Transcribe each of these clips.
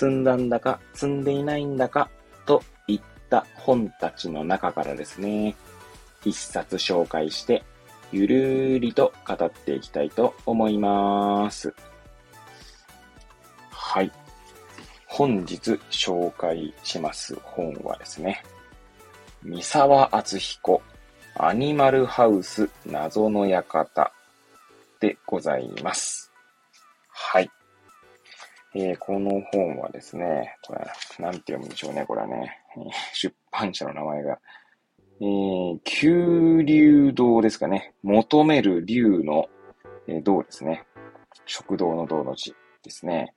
積んだんだか積んでいないんだかといった本たちの中からですね、一冊紹介してゆるーりと語っていきたいと思います。はい。本日紹介します本はですね、三沢敦彦アニマルハウス謎の館でございます。はい。えー、この本はですね、これ、なんて読むんでしょうね、これはね。出版社の名前が、えー、九流堂ですかね。求める竜の、えー、堂ですね。食堂の堂の字ですね。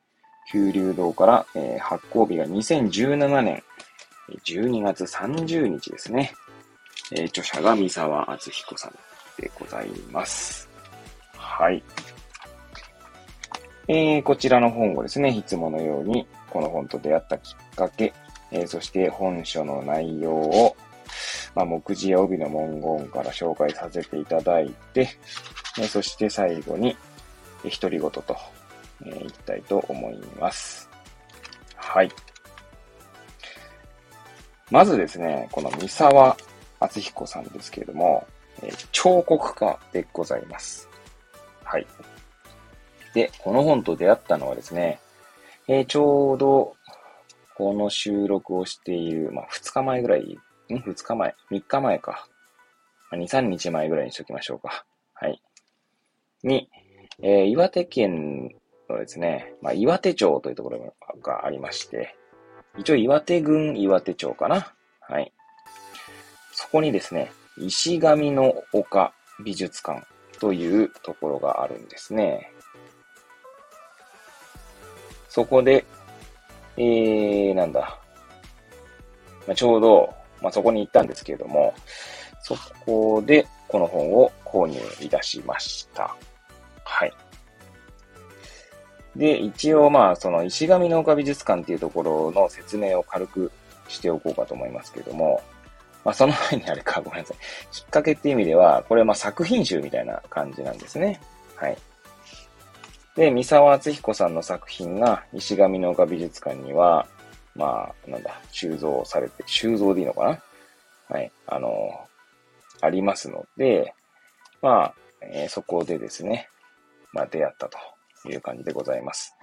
九流堂から、えー、発行日が2017年12月30日ですね。えー、著者が三沢敦彦さんでございます。はい。えー、こちらの本をですね、いつものように、この本と出会ったきっかけ、えー、そして本書の内容をまあ、目次や帯の文言から紹介させていただいて、えそして最後にえ、独り言と、えー、いきたいと思います。はい。まずですね、この三沢敦彦さんですけれども、え、彫刻家でございます。はい。で、この本と出会ったのはですね、えー、ちょうど、この収録をしている、まあ、2日前ぐらいん ?2 日前 ?3 日前かま。2、3日前ぐらいにしときましょうか。はい。に、えー、岩手県のですね、まあ、岩手町というところがありまして、一応岩手郡岩手町かな。はい。そこにですね、石神の丘美術館というところがあるんですね。そこで、えー、なんだ。まあ、ちょうど、まあ、そこに行ったんですけれども、そこでこの本を購入いたしました。はい。で、一応まあ、その石神の丘美術館っていうところの説明を軽くしておこうかと思いますけれども、まあ、その前にあれか、ごめんなさい。きっかけっていう意味では、これはまあ作品集みたいな感じなんですね。はい。で、三沢敦彦さんの作品が石神の丘美術館には、まあ、なんだ、収蔵されて、収蔵でいいのかな？はい、あの、ありますので、まあ、えー、そこでですね、まあ、出会ったという感じでございます。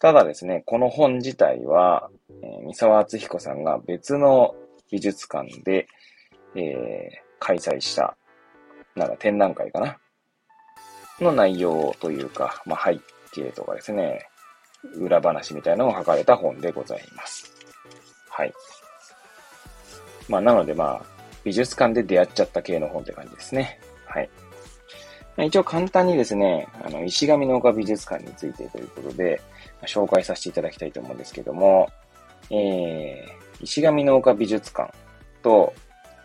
ただですね、この本自体は、えー、三沢敦彦さんが別の美術館で、えー、開催した、なんか展覧会かな？の内容というか、まあ、背景とかですね、裏話みたいなのを書かれた本でございます。はい。まあ、なのでまあ、美術館で出会っちゃった系の本って感じですね。はい。ま、一応簡単にですね、あの、石神の丘美術館についてということで、ま、紹介させていただきたいと思うんですけども、えー、石神の丘美術館と、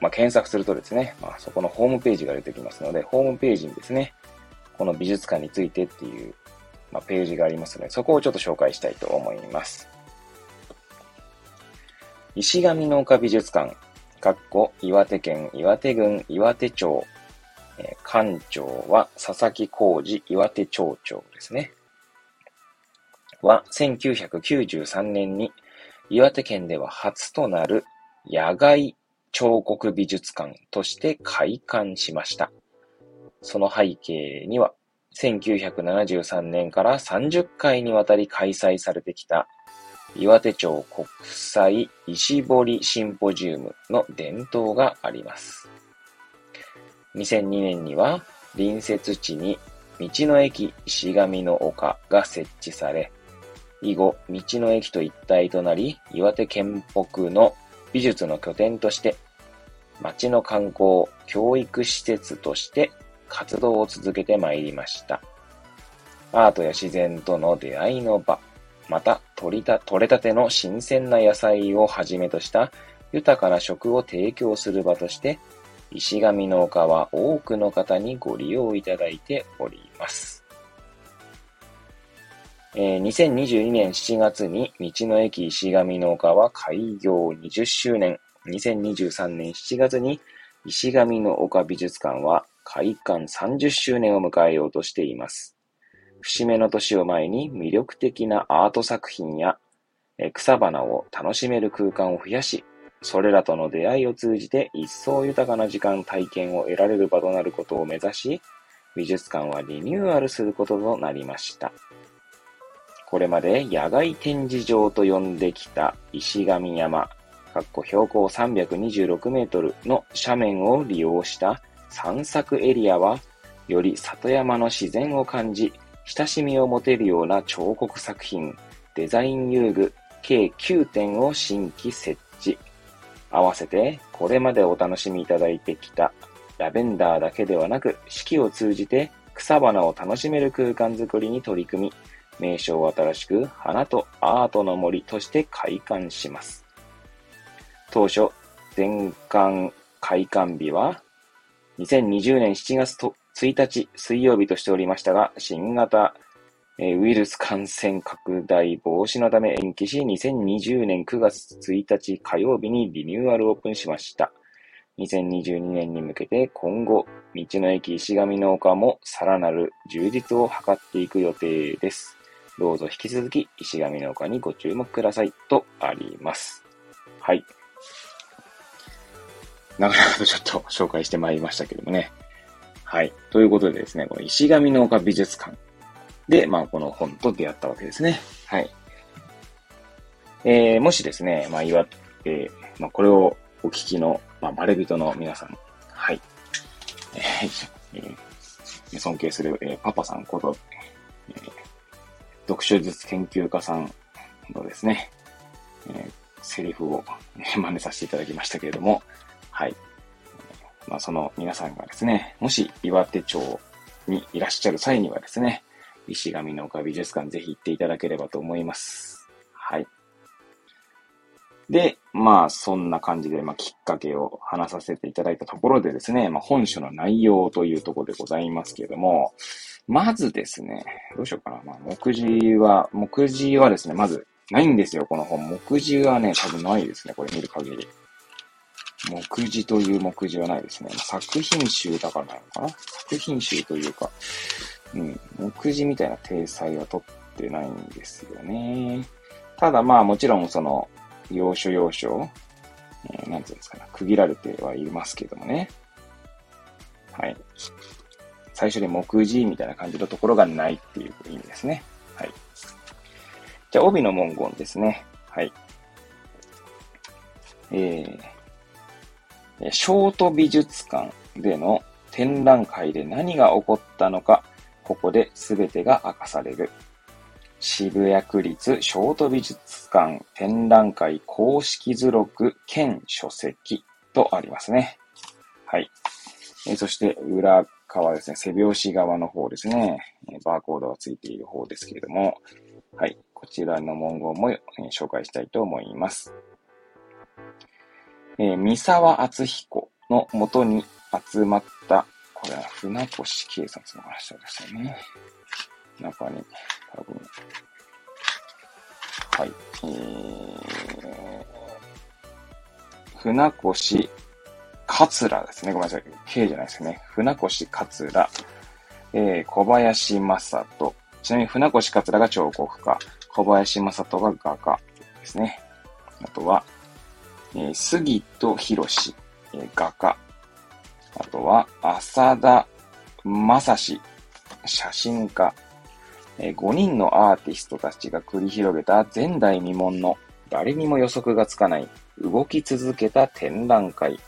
まあ、検索するとですね、まあ、そこのホームページが出てきますので、ホームページにですね、この美術館についてっていうまあ、ページがありますので、そこをちょっと紹介したいと思います。石神の丘美術館、かっこ岩手県岩手郡岩手町、えー、館長は佐々木浩二岩手町長ですね。は、1993年に岩手県では初となる野外彫刻美術館として開館しました。その背景には、1973年から30回にわたり開催されてきた岩手町国際石彫りシンポジウムの伝統があります。2002年には隣接地に道の駅石神の丘が設置され、以後、道の駅と一体となり、岩手県北の美術の拠点として、町の観光、教育施設として活動を続けてまいりました。アートや自然との出会いの場、また取りた、取れたての新鮮な野菜をはじめとした豊かな食を提供する場として、石神農家は多くの方にご利用いただいております。えー、2022年7月に道の駅石神農家は開業20周年、2023年7月に石神の丘美術館は開館30周年を迎えようとしています。節目の年を前に魅力的なアート作品や草花を楽しめる空間を増やし、それらとの出会いを通じて一層豊かな時間体験を得られる場となることを目指し、美術館はリニューアルすることとなりました。これまで野外展示場と呼んできた石神山、かっこ標高326メートルの斜面を利用した散策エリアは、より里山の自然を感じ、親しみを持てるような彫刻作品、デザイン遊具、計9点を新規設置。合わせて、これまでお楽しみいただいてきたラベンダーだけではなく、四季を通じて草花を楽しめる空間づくりに取り組み、名称を新しく花とアートの森として開館します。当初、全館開館日は2020年7月と1日水曜日としておりましたが、新型ウイルス感染拡大防止のため延期し、2020年9月1日火曜日にリニューアルオープンしました。2022年に向けて今後、道の駅石神農家もさらなる充実を図っていく予定です。どうぞ引き続き石神農家にご注目くださいとあります。はい。なかなかとちょっと紹介してまいりましたけどもね。はい。ということでですね、この石神農家美術館で、まあ、この本と出会ったわけですね。はい。えー、もしですね、まあ、岩、えー、まあ、これをお聞きの、まあ、バレ人の皆さん、はい。え、えー、尊敬する、えー、パパさんこと、えー、読書術研究家さんのですね、えー、セリフを真似させていただきましたけれども、はい。まあ、その皆さんがですね、もし岩手町にいらっしゃる際にはですね、石神の丘美術館ぜひ行っていただければと思います。はい。で、まあ、そんな感じで、まあ、きっかけを話させていただいたところでですね、まあ、本書の内容というところでございますけれども、まずですね、どうしようかな。まあ、目次は、目次はですね、まず、ないんですよ、この本。目次はね、多分ないですね、これ見る限り。目次という目次はないですね。作品集だからなのかな？作品集というか、うん、目次みたいな体裁は取ってないんですよね。ただまあもちろんその、要所要所、えー、なんていうんですかね、区切られてはいますけどもね。はい。最初に目次みたいな感じのところがないっていう意味ですね。はい。じゃあ、帯の文言ですね。はい。えー、ショート美術館での展覧会で何が起こったのか、ここで全てが明かされる。渋谷区立ショート美術館展覧会公式図録兼書籍とありますね。はい。えそして裏側ですね、背拍子側の方ですね、バーコードがついている方ですけれども、はい。こちらの文言も、え紹介したいと思います。えー、三沢敦彦のもとに集まったこれは船越警察の話ですよね。中に、多分、はい、えー、船越桂ですね。ごめんなさい。K じゃないですね。船越桂、えー、小林正人。ちなみに船越桂が彫刻家、小林正人が画家ですね。あとは、えー、杉戸博士、えー、画家。あとは、浅田正史、写真家。え5人のアーティストたちが繰り広げた前代未聞の誰にも予測がつかない動き続けた展覧会。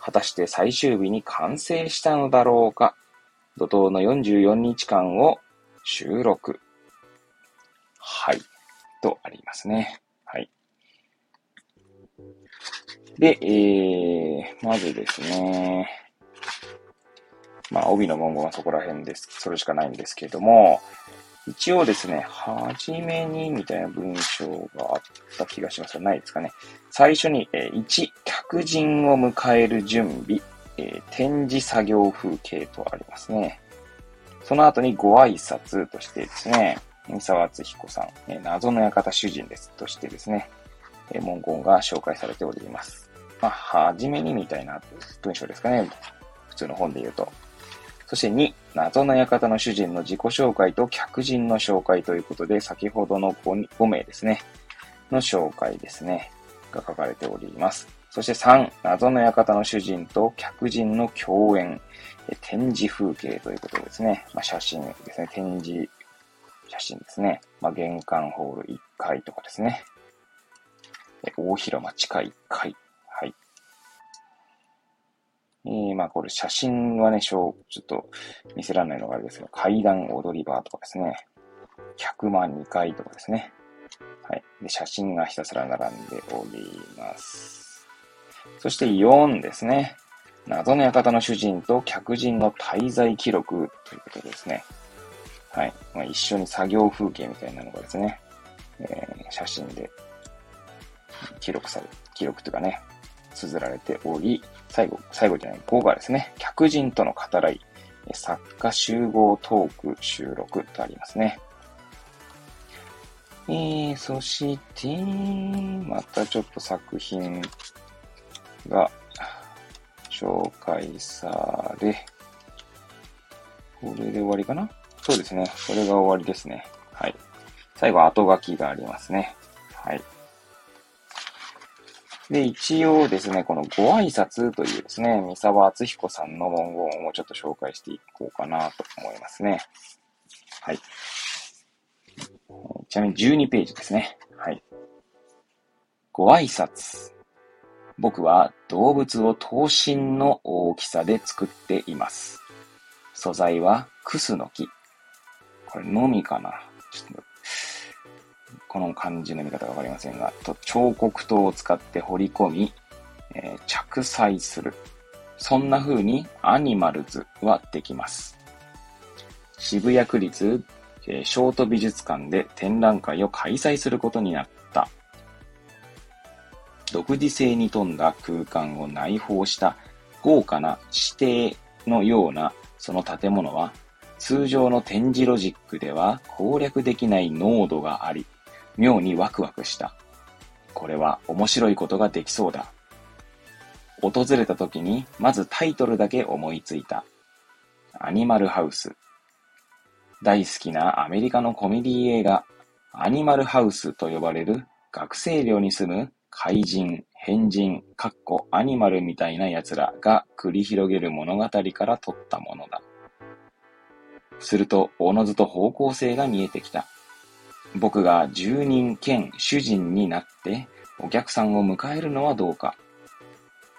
果たして最終日に完成したのだろうか。怒涛の44日間を収録。はい。とありますね。はい。で、えー、まずですね。まあ、帯の文言はそこら辺です。それしかないんですけれども、一応ですね、はじめにみたいな文章があった気がしますが、ないですかね。最初に、えー、1、客人を迎える準備、えー、展示作業風景とありますね。その後にご挨拶としてですね、三沢敦彦さん、えー、謎の館主人ですとしてですね、え、文言が紹介されております。まあ、はじめにみたいな文章ですかね。普通の本で言うと。そして2、謎の館の主人の自己紹介と客人の紹介ということで、先ほどの 5, 5名ですね、の紹介ですね、が書かれております。そして3、謎の館の主人と客人の共演、展示風景ということですね。まあ、写真ですね。展示写真ですね。まあ、玄関ホール1階とかですね。大広間地下1階えー、まあこれ写真はね、ちょっと見せられないのがあれですけど、階段踊り場とかですね。100万2階とかですね。はい。で、写真がひたすら並んでおります。そして4ですね。謎の館の主人と客人の滞在記録ということですね。はい。まあ、一緒に作業風景みたいなのがですね、えー、写真で記録され、記録というかね、綴られており、最後、最後じゃない、5がですね、客人との語らい、作家集合トーク収録とありますね。えー、そして、またちょっと作品が紹介され、これで終わりかな？そうですね。これが終わりですね。はい。最後、後書きがありますね。はい。で、一応ですね、このご挨拶というですね、三沢敦彦さんの文言をちょっと紹介していこうかなと思いますね。はい。ちなみに12ページですね。はい。ご挨拶。僕は動物を等身の大きさで作っています。素材はクスの木。これのみかなちょっとこの漢字の見方がわかりませんが、と彫刻刀を使って彫り込み、えー、着彩する。そんな風にアニマルズはできます。渋谷区立、えー、ショート美術館で展覧会を開催することになった。独自性に富んだ空間を内包した豪華な指定のようなその建物は通常の展示ロジックでは攻略できない濃度があり、妙にワクワクした。これは面白いことができそうだ。訪れた時に、まずタイトルだけ思いついた。アニマルハウス。大好きなアメリカのコメディ映画、アニマルハウスと呼ばれる学生寮に住む怪人、変人、かっこアニマルみたいな奴らが繰り広げる物語から取ったものだ。すると、おのずと方向性が見えてきた。僕が住人兼主人になってお客さんを迎えるのはどうか。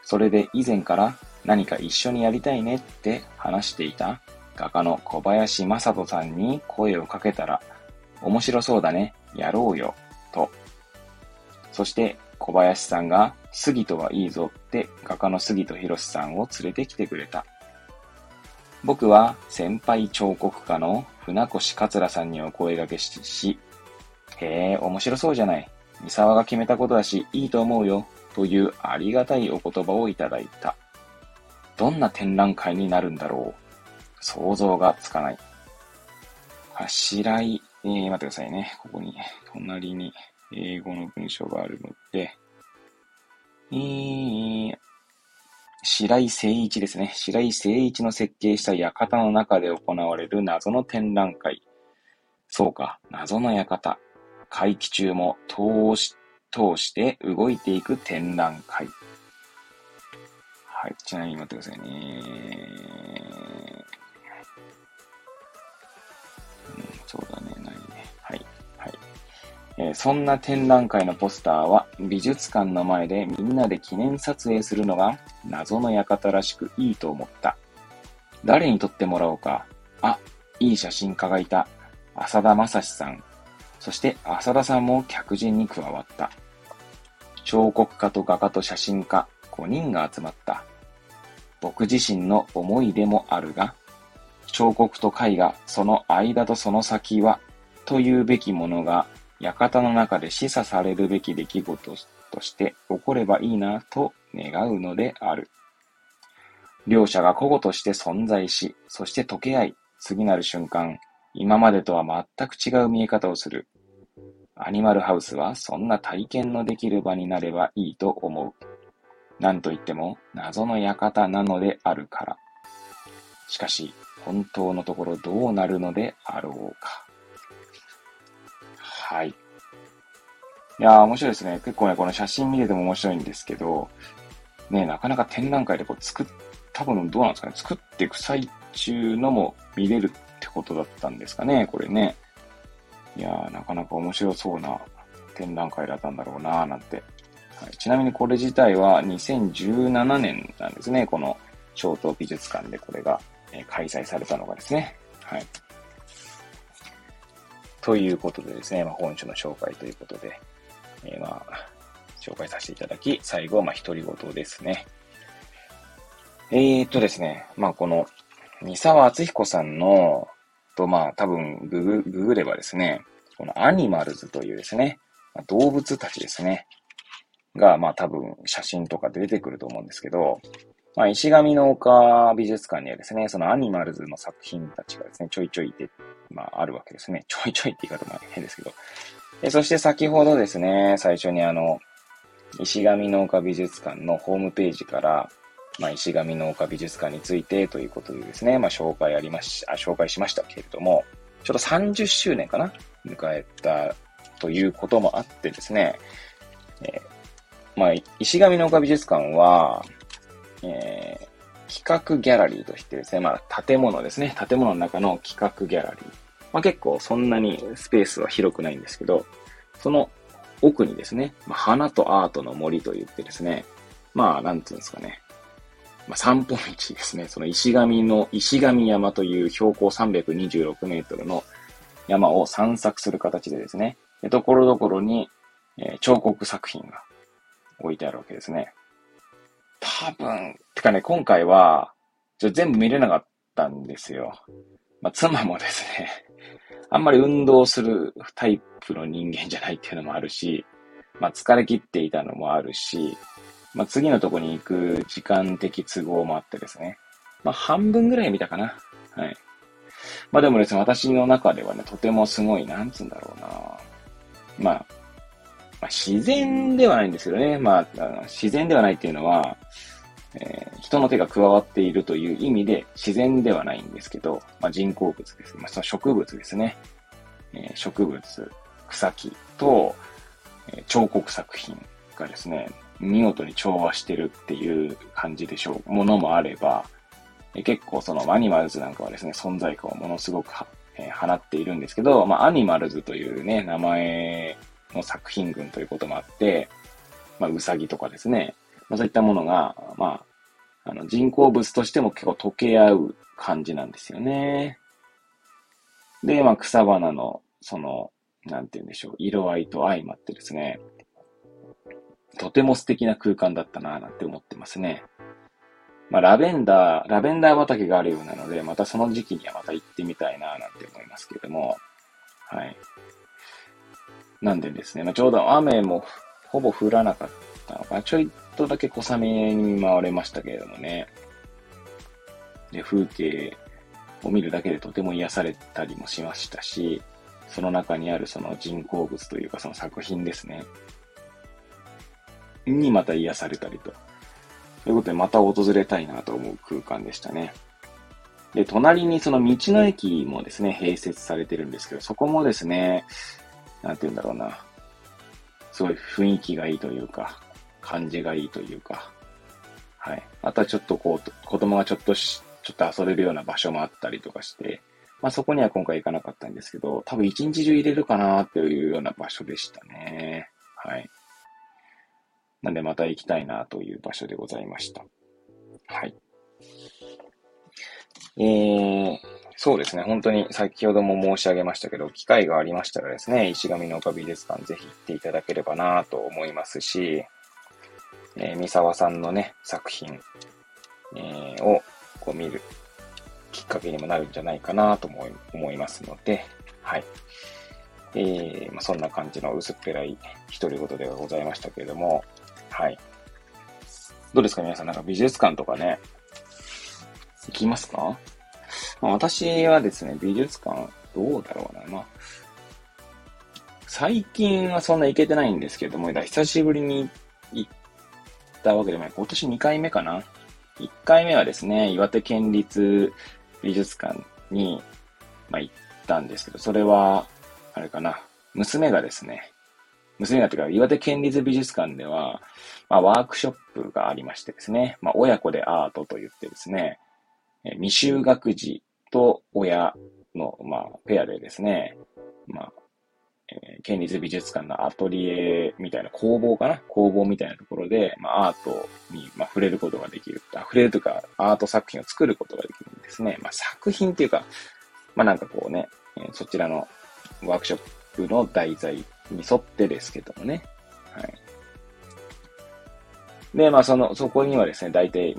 それで以前から何か一緒にやりたいねって話していた画家の小林正人さんに声をかけたら、面白そうだね、やろうよ、と。そして小林さんが杉とはいいぞって画家の杉戸博さんを連れてきてくれた。僕は先輩彫刻家の船越桂さんにお声掛けし、へえ、面白そうじゃない。三沢が決めたことだし、いいと思うよ。というありがたいお言葉をいただいた。どんな展覧会になるんだろう。想像がつかない。あしらい、えー、待ってくださいね。ここに、隣に英語の文章があるので、えー、白井誠一ですね。白井誠一の設計した館の中で行われる謎の展覧会。そうか、謎の館。会期中も通し、通して動いていく展覧会。はい。ちなみに待ってくださいね。うん、そうだね。ないね。はい。はい。えー、そんな展覧会のポスターは美術館の前でみんなで記念撮影するのが謎の館らしくいいと思った。誰に撮ってもらおうか。あ、いい写真家がいた。浅田正史さん。そして浅田さんも客人に加わった。彫刻家と画家と写真家5人が集まった。僕自身の思い出もあるが、彫刻と絵画、その間とその先はというべきものが、館の中で示唆されるべき出来事として起こればいいなと願うのである。両者が個々として存在し、そして溶け合い、次なる瞬間、今までとは全く違う見え方をする。アニマルハウスはそんな体験のできる場になればいいと思う。なんといっても謎の館なのであるから。しかし、本当のところどうなるのであろうか。はい。いやー、面白いですね。結構ね、この写真見てても面白いんですけど、ね、なかなか展覧会でこう作っ、多分どうなんですかね、作っていく最中のも見れるってことだったんですかね、これね。いやー、なかなか面白そうな展覧会だったんだろうなーなんて。はい、ちなみにこれ自体は2017年なんですね。この小東美術館でこれが、えー、開催されたのがですね。はい。ということでですね、まあ、本書の紹介ということで、えー、まあ、紹介させていただき、最後はまあ、独り言ですね。えー、っとですね、まあ、この、三沢敦彦さんの、と、まあ、多分ググ、ググればですね、このアニマルズというですね、動物たちですね、が、まあ多分写真とか出てくると思うんですけど、まあ石上の丘美術館にはですね、そのアニマルズの作品たちがですね、ちょいちょいって、まああるわけですね。ちょいちょいって言い方も変ですけど。でそして先ほどですね、最初にあの、石上の丘美術館のホームページから、まあ、石上の丘美術館についてということでですね、まあ、紹介ありまし、あ、紹介しましたけれども、ちょっと30周年かな迎えたということもあってですね、えー、まあ、石上の丘美術館は、えー、企画ギャラリーとしてですね、まあ、建物ですね、建物の中の企画ギャラリー。まあ、結構そんなにスペースは広くないんですけど、その奥にですね、まあ、花とアートの森と言ってですね、まあ、なんつうんですかね、まあ、散歩道ですね、その石神の、石神山という標高326メートルの山を散策する形でですね、ところどころに、えー、彫刻作品が置いてあるわけですね。多分、てかね、今回は、ちょ全部見れなかったんですよ。まあ、妻もですね、あんまり運動するタイプの人間じゃないっていうのもあるし、まあ、疲れ切っていたのもあるし、まあ、次のとこに行く時間的都合もあってですね。まあ、半分ぐらい見たかな。はい。まあでもですね、私の中ではね、とてもすごい、なんつうんだろうな。まあ、まあ、自然ではないんですけどね。まあ、自然ではないっていうのは、えー、人の手が加わっているという意味で自然ではないんですけど、まあ、人工物です。まあ、その植物ですね。えー、植物、草木と、えー、彫刻作品がですね、見事に調和してるっていう感じでしょう、ものもあれば、結構そのアニマルズなんかはですね、存在感をものすごくえー、放っているんですけど、まあ、アニマルズというね、名前の作品群ということもあって、まあ、ウサギとかですね、まあ、そういったものが、まあ、あの、人工物としても結構溶け合う感じなんですよね。で、まあ、草花の、その、なんて言うんでしょう、色合いと相まってですね、とても素敵な空間だったなぁなんて思ってますね。まあ、ラベンダー、ラベンダー畑があるようなので、またその時期にはまた行ってみたいなぁなんて思いますけども、はい。なんでですね、まあ、ちょうど雨もほぼ降らなかったのかな。ちょいとだけ小雨に見舞われましたけれどもね。で、風景を見るだけでとても癒されたりもしましたし、その中にあるその人工物というかその作品ですね。にまた癒されたりと。ということで、また訪れたいなと思う空間でしたね。で、隣にその道の駅もですね、併設されてるんですけど、そこもですね、なんて言うんだろうな。すごい雰囲気がいいというか、感じがいいというか、はい。あとはちょっとこう、子供がちょっとし、ちょっと遊べるような場所もあったりとかして、まあそこには今回行かなかったんですけど、多分一日中入れるかなっていうような場所でしたね。はい。なんでまた行きたいなという場所でございました。はい。えー、そうですね。本当に先ほども申し上げましたけど、機会がありましたらですね、石上の丘美術館ぜひ行っていただければなと思いますし、えー、三沢さんのね、作品、えー、をこう見るきっかけにもなるんじゃないかなと思い思いますので、はい。えー、まあ、そんな感じの薄っぺらい独り言ではございましたけれども、はい。どうですか皆さん、なんか美術館とかね、行きますか、まあ、私はですね、美術館、どうだろうな、まあ、最近はそんな行けてないんですけども、久しぶりに行ったわけでもない。今年2回目かな ?1 回目はですね、岩手県立美術館に、まあ、行ったんですけど、それは、あれかな、娘がですね、娘がというか、岩手県立美術館では、まあ、ワークショップがありましてですね、まあ、親子でアートと言ってですね、未就学児と親の、まあ、ペアでですね、まあ、えー、県立美術館のアトリエみたいな工房かな工房みたいなところで、まあ、アートに、まあ、触れることができる。触れるというか、アート作品を作ることができるんですね。まあ、作品っていうか、まあ、なんかこうね、えー、そちらのワークショップの題材に沿ってですけどもね。はい。で、まあ、その、そこにはですね、大体、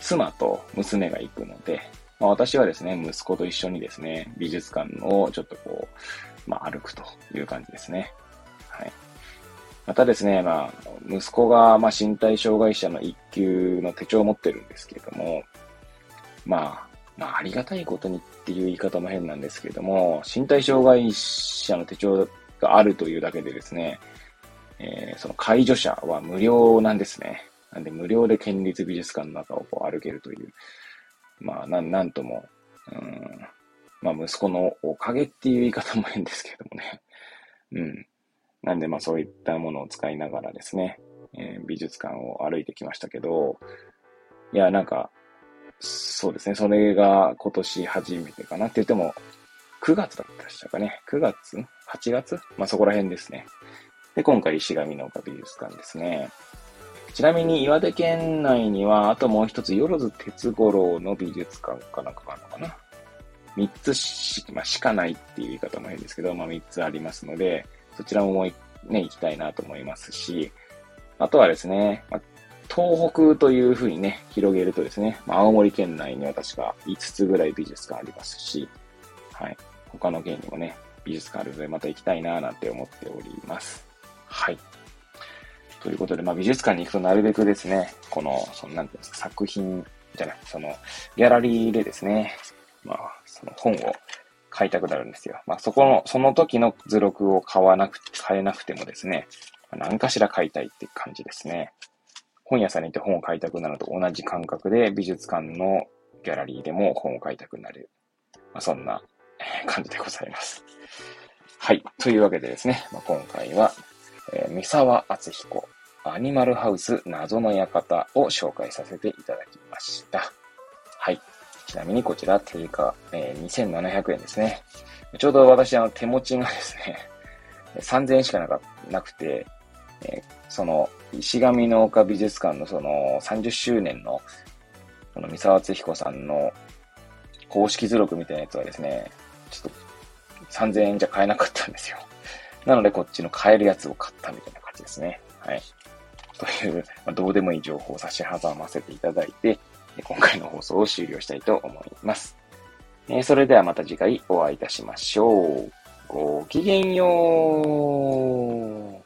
妻と娘が行くので、まあ、私はですね、息子と一緒にですね、美術館をちょっとこう、まあ、歩くという感じですね。はい。またですね、まあ、息子が、まあ、身体障害者の一級の手帳を持ってるんですけれども、まあ、まあ、ありがたいことにっていう言い方も変なんですけれども、身体障害者の手帳があるというだけでですね、えー、その介助者は無料なんですね。なんで無料で県立美術館の中をこう歩けるという、まあ、なん、なんとも、うん、まあ、息子のおかげっていう言い方も変ですけどもね。うん。なんで、まあ、そういったものを使いながらですね、えー、美術館を歩いてきましたけど、いや、なんか、そうですね。それが今年初めてかなって言っても、9月だったでしたかね。9月 ?8 月？まあ、そこら辺ですね。で、今回石上の丘美術館ですね。ちなみに岩手県内には、あともう一つ、よろず鉄五郎の美術館かなんかがあるのかな。三つし,、まあ、しかないっていう言い方も変ですけど、まあ三つありますので、そちらももうね、行きたいなと思いますし、あとはですね、まあ、東北というふうにね、広げるとですね、まあ、青森県内には確か5つぐらい美術館ありますし、はい。他の県にもね、美術館あるのでまた行きたいななんて思っております。はい。ということで、まあ、美術館に行くとなるべくですね、この、その、なんていうんですか、作品じゃない、その、ギャラリーでですね、まあ、その本を買いたくなるんですよ。まあ、そこの、その時の図録を買わなくて、買えなくてもですね、何かしら買いたいって感じですね。本屋さんに行って本を買いたくなると同じ感覚で美術館のギャラリーでも本を買いたくなる。まあ、そんな感じでございます。はい。というわけでですね、まあ、今回は、えー、三沢敦彦、アニマルハウス謎の館を紹介させていただきました。はい。ちなみにこちら定価、えー、2700円ですね。ちょうど私、あの、手持ちがですね、3000円しかなかなくて、えー、その、石上の丘美術館のその30周年の、その三沢敦彦さんの公式図録みたいなやつはですね、ちょっと3000円じゃ買えなかったんですよ。なので、こっちの買えるやつを買ったみたいな感じですね。はい。という、まあ、どうでもいい情報を差し挟ませていただいて、今回の放送を終了したいと思います。えー、それではまた次回お会いいたしましょう。ごきげんよう。